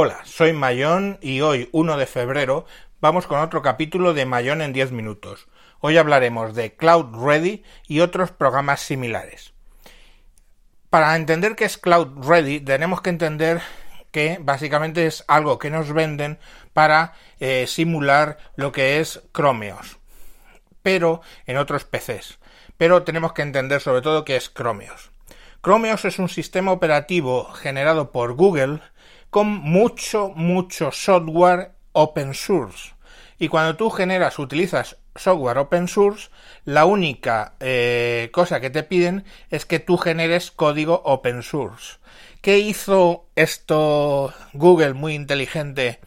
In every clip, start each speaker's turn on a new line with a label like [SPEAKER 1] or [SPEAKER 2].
[SPEAKER 1] Hola, soy Mayón y hoy, 1 de febrero, vamos con otro capítulo de Mayón en 10 minutos. Hoy hablaremos de Cloud Ready y otros programas similares. Para entender qué es Cloud Ready tenemos que entender que básicamente es algo que nos venden para eh, simular lo que es Chromeos, pero en otros PCs. Pero tenemos que entender sobre todo qué es Chromeos. Chromeos es un sistema operativo generado por Google con mucho, mucho software open source. Y cuando tú generas, utilizas software open source, la única eh, cosa que te piden es que tú generes código open source. ¿Qué hizo esto Google muy inteligente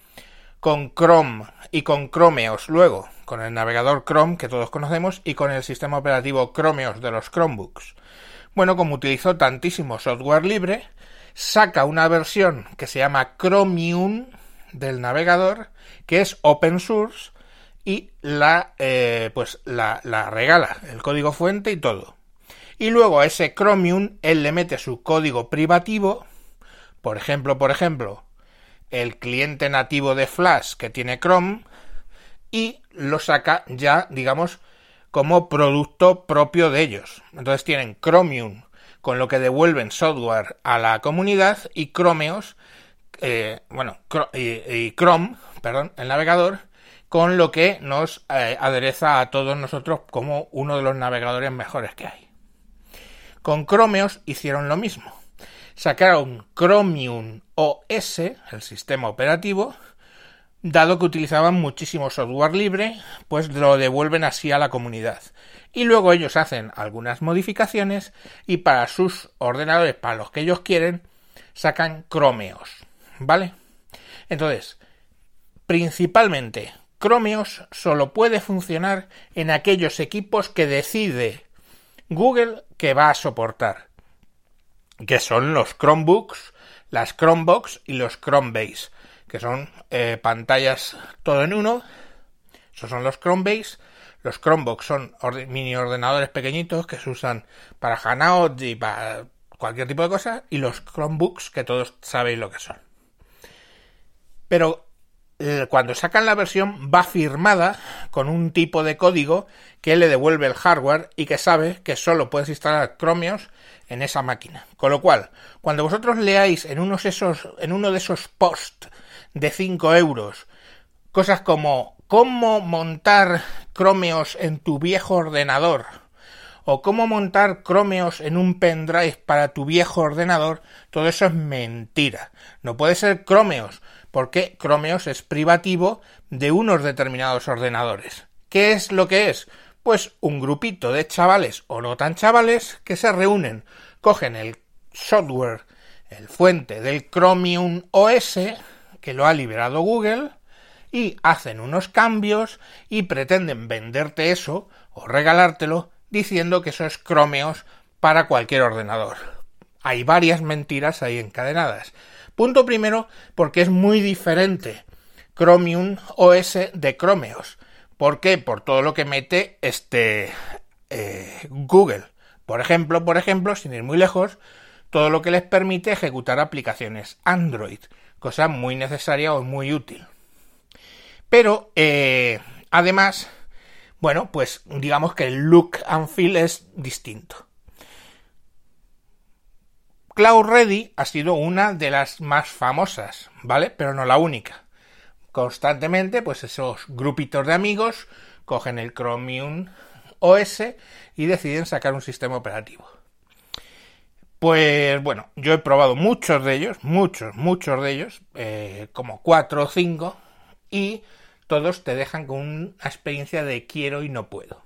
[SPEAKER 1] con Chrome y con Chromeos luego? Con el navegador Chrome que todos conocemos y con el sistema operativo Chromeos de los Chromebooks. Bueno, como utilizó tantísimo software libre, saca una versión que se llama Chromium del navegador, que es open source, y la, eh, pues la, la regala, el código fuente y todo. Y luego a ese Chromium él le mete su código privativo, por ejemplo, por ejemplo, el cliente nativo de Flash que tiene Chrome, y lo saca ya, digamos, como producto propio de ellos. Entonces tienen Chromium con lo que devuelven software a la comunidad y Chromeos, eh, bueno, y, Chrome, perdón, el navegador, con lo que nos eh, adereza a todos nosotros como uno de los navegadores mejores que hay. Con Chromeos hicieron lo mismo. Sacaron Chromium OS, el sistema operativo, dado que utilizaban muchísimo software libre, pues lo devuelven así a la comunidad. Y luego ellos hacen algunas modificaciones y para sus ordenadores, para los que ellos quieren, sacan Chromeos. ¿Vale? Entonces, principalmente, Chromeos solo puede funcionar en aquellos equipos que decide Google que va a soportar, que son los Chromebooks, las Chromebox y los Chromebase que son eh, pantallas todo en uno. Esos son los Chromebase. Los Chromebooks son mini ordenadores pequeñitos que se usan para Hangout y para cualquier tipo de cosa. Y los Chromebooks, que todos sabéis lo que son. Pero eh, cuando sacan la versión va firmada con un tipo de código que le devuelve el hardware y que sabe que solo puedes instalar Chromeos en esa máquina. Con lo cual, cuando vosotros leáis en uno de esos posts de 5 euros. Cosas como cómo montar Chromeos en tu viejo ordenador o cómo montar Chromeos en un pendrive para tu viejo ordenador, todo eso es mentira. No puede ser Chromeos, porque Chromeos es privativo de unos determinados ordenadores. ¿Qué es lo que es? Pues un grupito de chavales o no tan chavales que se reúnen, cogen el software, el fuente del Chromium OS, que lo ha liberado Google y hacen unos cambios y pretenden venderte eso o regalártelo diciendo que eso es Chromeos para cualquier ordenador. Hay varias mentiras ahí encadenadas. Punto primero, porque es muy diferente Chromium OS de Chromeos. ¿Por qué? Por todo lo que mete este eh, Google. Por ejemplo, por ejemplo, sin ir muy lejos, todo lo que les permite ejecutar aplicaciones Android cosa muy necesaria o muy útil. Pero, eh, además, bueno, pues digamos que el look and feel es distinto. Cloud Ready ha sido una de las más famosas, ¿vale? Pero no la única. Constantemente, pues esos grupitos de amigos cogen el Chromium OS y deciden sacar un sistema operativo. Pues bueno, yo he probado muchos de ellos, muchos, muchos de ellos, eh, como cuatro o cinco, y todos te dejan con una experiencia de quiero y no puedo.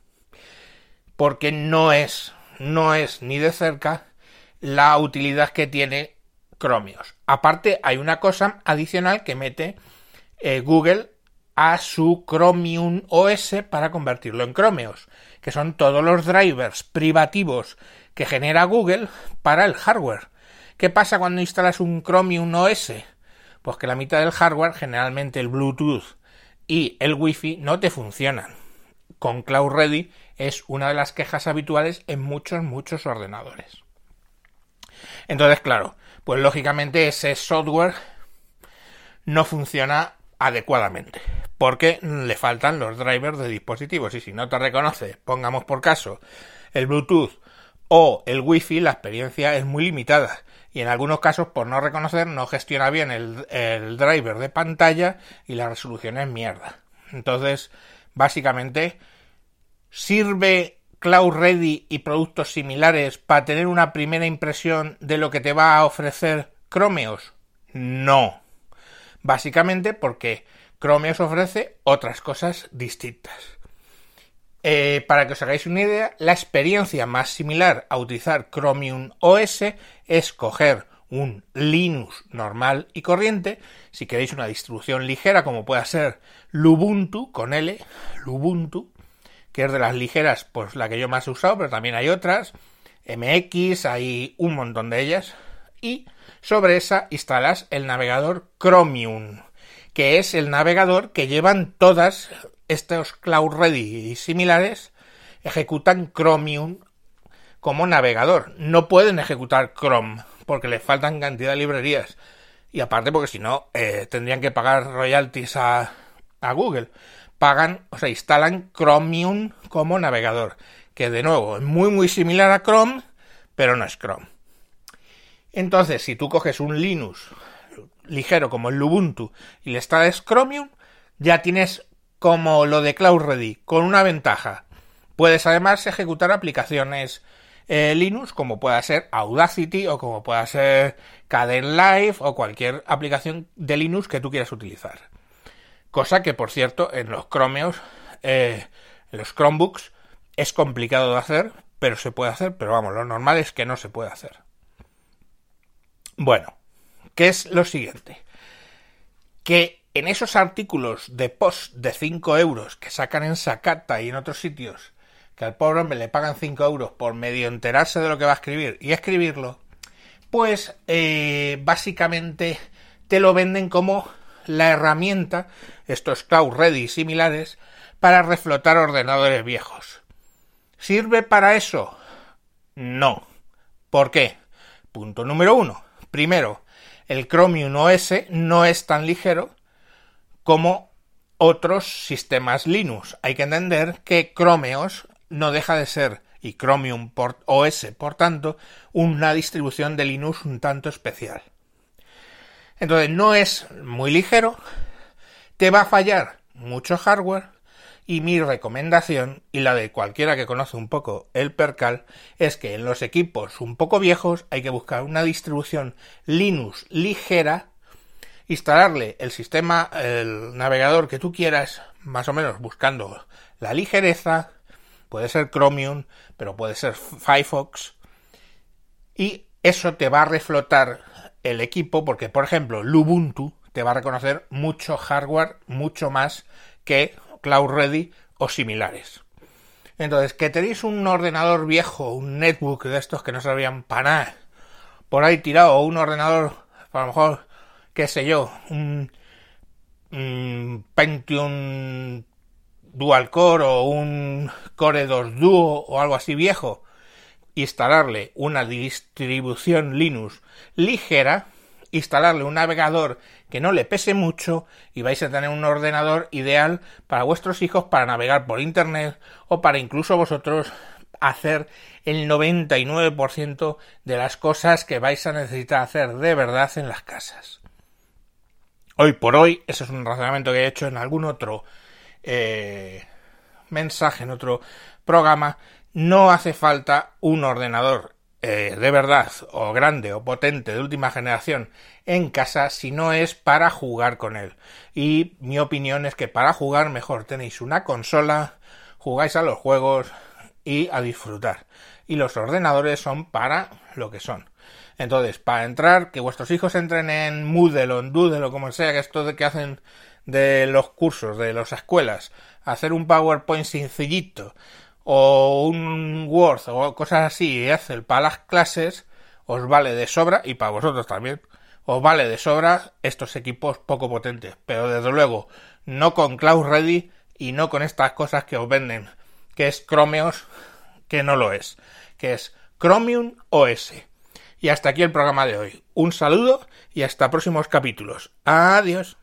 [SPEAKER 1] Porque no es, no es ni de cerca la utilidad que tiene Chromios. Aparte, hay una cosa adicional que mete eh, Google a su Chromium OS para convertirlo en Chromeos, que son todos los drivers privativos que genera Google para el hardware. ¿Qué pasa cuando instalas un Chromium OS? Pues que la mitad del hardware, generalmente el Bluetooth y el Wi-Fi, no te funcionan. Con Cloud Ready es una de las quejas habituales en muchos, muchos ordenadores. Entonces, claro, pues lógicamente ese software no funciona adecuadamente porque le faltan los drivers de dispositivos y si no te reconoce, pongamos por caso, el Bluetooth o el Wi-Fi, la experiencia es muy limitada y en algunos casos por no reconocer no gestiona bien el, driver de pantalla y la resolución es mierda. Entonces, básicamente, sirve Cloud Ready y productos similares para tener una primera impresión de lo que te va a ofrecer Chromeos? No. Básicamente porque Chromeos ofrece otras cosas distintas. Eh, para que os hagáis una idea, la experiencia más similar a utilizar Chromium OS es coger un Linux normal y corriente, si queréis una distribución ligera como pueda ser Lubuntu con L, Lubuntu, que es de las ligeras, pues la que yo más he usado, pero también hay otras, MX, hay un montón de ellas, y sobre esa instalas el navegador Chromium, que es el navegador que llevan todas estos Cloud Ready y similares ejecutan Chromium como navegador. No pueden ejecutar Chrome porque les faltan cantidad de librerías. Y aparte porque si no, eh, tendrían que pagar royalties a, a Google. Pagan, o sea, instalan Chromium como navegador. Que de nuevo es muy muy similar a Chrome, pero no es Chrome. Entonces, si tú coges un Linux ligero como el Ubuntu y le instalas Chromium, ya tienes como lo de Cloud Ready, con una ventaja. Puedes además ejecutar aplicaciones eh, Linux como pueda ser Audacity o como pueda ser Live o cualquier aplicación de Linux que tú quieras utilizar. Cosa que, por cierto, en los Chromeos, eh, en los Chromebooks, es complicado de hacer, pero se puede hacer, pero vamos, lo normal es que no se puede hacer. Bueno, ¿qué es lo siguiente? Que en esos artículos de post de 5 euros que sacan en Sakata y en otros sitios, que al pobre hombre le pagan 5 euros por medio enterarse de lo que va a escribir y escribirlo, pues eh, básicamente te lo venden como la herramienta, estos Cloud Ready similares, para reflotar ordenadores viejos. ¿Sirve para eso? No. ¿Por qué? Punto número uno. Primero, el Chromium OS no es tan ligero como otros sistemas Linux. Hay que entender que Chromeos no deja de ser, y Chromium OS, por tanto, una distribución de Linux un tanto especial. Entonces no es muy ligero, te va a fallar mucho hardware y mi recomendación, y la de cualquiera que conoce un poco el percal, es que en los equipos un poco viejos hay que buscar una distribución Linux ligera instalarle el sistema, el navegador que tú quieras, más o menos buscando la ligereza, puede ser Chromium, pero puede ser Firefox, y eso te va a reflotar el equipo, porque por ejemplo, Lubuntu te va a reconocer mucho hardware, mucho más que Cloud Ready o similares. Entonces, que tenéis un ordenador viejo, un netbook de estos que no sabían para nada, por ahí tirado, o un ordenador, a lo mejor qué sé yo, un, Pentium Dual Core o un Core 2 Duo o algo así viejo, instalarle una distribución Linux ligera, instalarle un navegador que no le pese mucho y vais a tener un ordenador ideal para vuestros hijos para navegar por internet o para incluso vosotros hacer el 99% de las cosas que vais a necesitar hacer de verdad en las casas. Hoy por hoy, eso es un razonamiento que he hecho en algún otro eh, mensaje, en otro programa, no hace falta un ordenador eh, de verdad o grande o potente de última generación en casa si no es para jugar con él. Y mi opinión es que para jugar mejor tenéis una consola, jugáis a los juegos y a disfrutar. Y los ordenadores son para lo que son. Entonces, para entrar, que vuestros hijos entren en Moodle o en Doodle o como sea, que esto de que hacen de los cursos, de las escuelas, hacer un PowerPoint sencillito o un Word o cosas así y hacer para las clases, os vale de sobra y para vosotros también. Os vale de sobra estos equipos poco potentes, pero desde luego no con Cloud Ready y no con estas cosas que os venden, que es Chromeos, que no lo es, que es Chromium OS Y hasta aquí el programa de hoy. Un saludo y hasta próximos capítulos. Adiós.